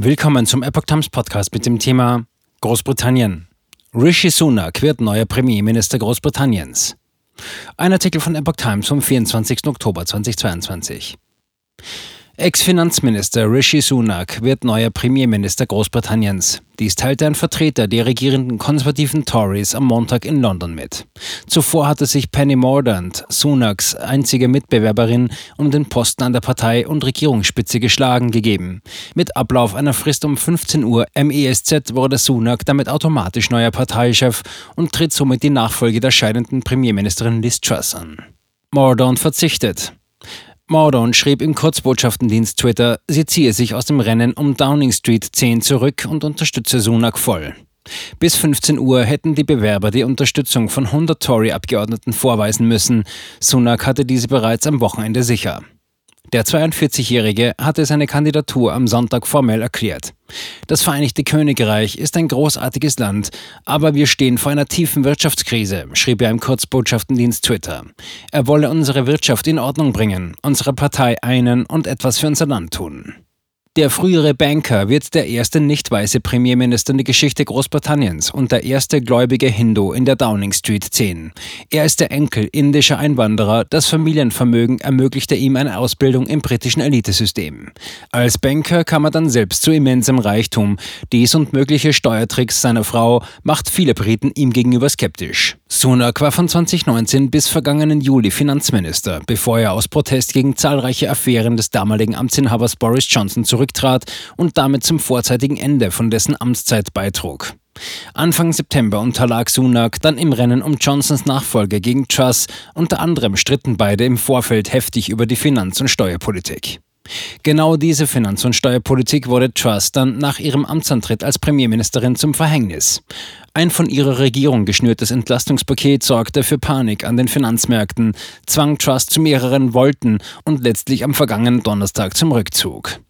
Willkommen zum Epoch Times Podcast mit dem Thema Großbritannien. Rishi Sunak wird neuer Premierminister Großbritanniens. Ein Artikel von Epoch Times vom 24. Oktober 2022. Ex-Finanzminister Rishi Sunak wird neuer Premierminister Großbritanniens. Dies teilte ein Vertreter der regierenden konservativen Tories am Montag in London mit. Zuvor hatte sich Penny Mordaunt, Sunaks einzige Mitbewerberin, um den Posten an der Partei- und Regierungsspitze geschlagen gegeben. Mit Ablauf einer Frist um 15 Uhr MESZ wurde Sunak damit automatisch neuer Parteichef und tritt somit die Nachfolge der scheidenden Premierministerin Liz Truss an. Mordaunt verzichtet. Mordaunt schrieb im Kurzbotschaftendienst Twitter, sie ziehe sich aus dem Rennen um Downing Street 10 zurück und unterstütze Sunak voll. Bis 15 Uhr hätten die Bewerber die Unterstützung von 100 Tory-Abgeordneten vorweisen müssen. Sunak hatte diese bereits am Wochenende sicher. Der 42-Jährige hatte seine Kandidatur am Sonntag formell erklärt. Das Vereinigte Königreich ist ein großartiges Land, aber wir stehen vor einer tiefen Wirtschaftskrise, schrieb er im Kurzbotschaftendienst Twitter. Er wolle unsere Wirtschaft in Ordnung bringen, unsere Partei einen und etwas für unser Land tun. Der frühere Banker wird der erste nicht weiße Premierminister in der Geschichte Großbritanniens und der erste gläubige Hindu in der Downing Street 10. Er ist der Enkel indischer Einwanderer. Das Familienvermögen ermöglichte ihm eine Ausbildung im britischen Elitesystem. Als Banker kam er dann selbst zu immensem Reichtum. Dies und mögliche Steuertricks seiner Frau macht viele Briten ihm gegenüber skeptisch. Sunak war von 2019 bis vergangenen Juli Finanzminister, bevor er aus Protest gegen zahlreiche Affären des damaligen Amtsinhabers Boris Johnson zurück zurücktrat und damit zum vorzeitigen Ende von dessen Amtszeit beitrug. Anfang September unterlag Sunak dann im Rennen um Johnsons Nachfolge gegen Truss. Unter anderem stritten beide im Vorfeld heftig über die Finanz- und Steuerpolitik. Genau diese Finanz- und Steuerpolitik wurde Truss dann nach ihrem Amtsantritt als Premierministerin zum Verhängnis. Ein von ihrer Regierung geschnürtes Entlastungspaket sorgte für Panik an den Finanzmärkten, zwang Truss zu mehreren Volten und letztlich am vergangenen Donnerstag zum Rückzug.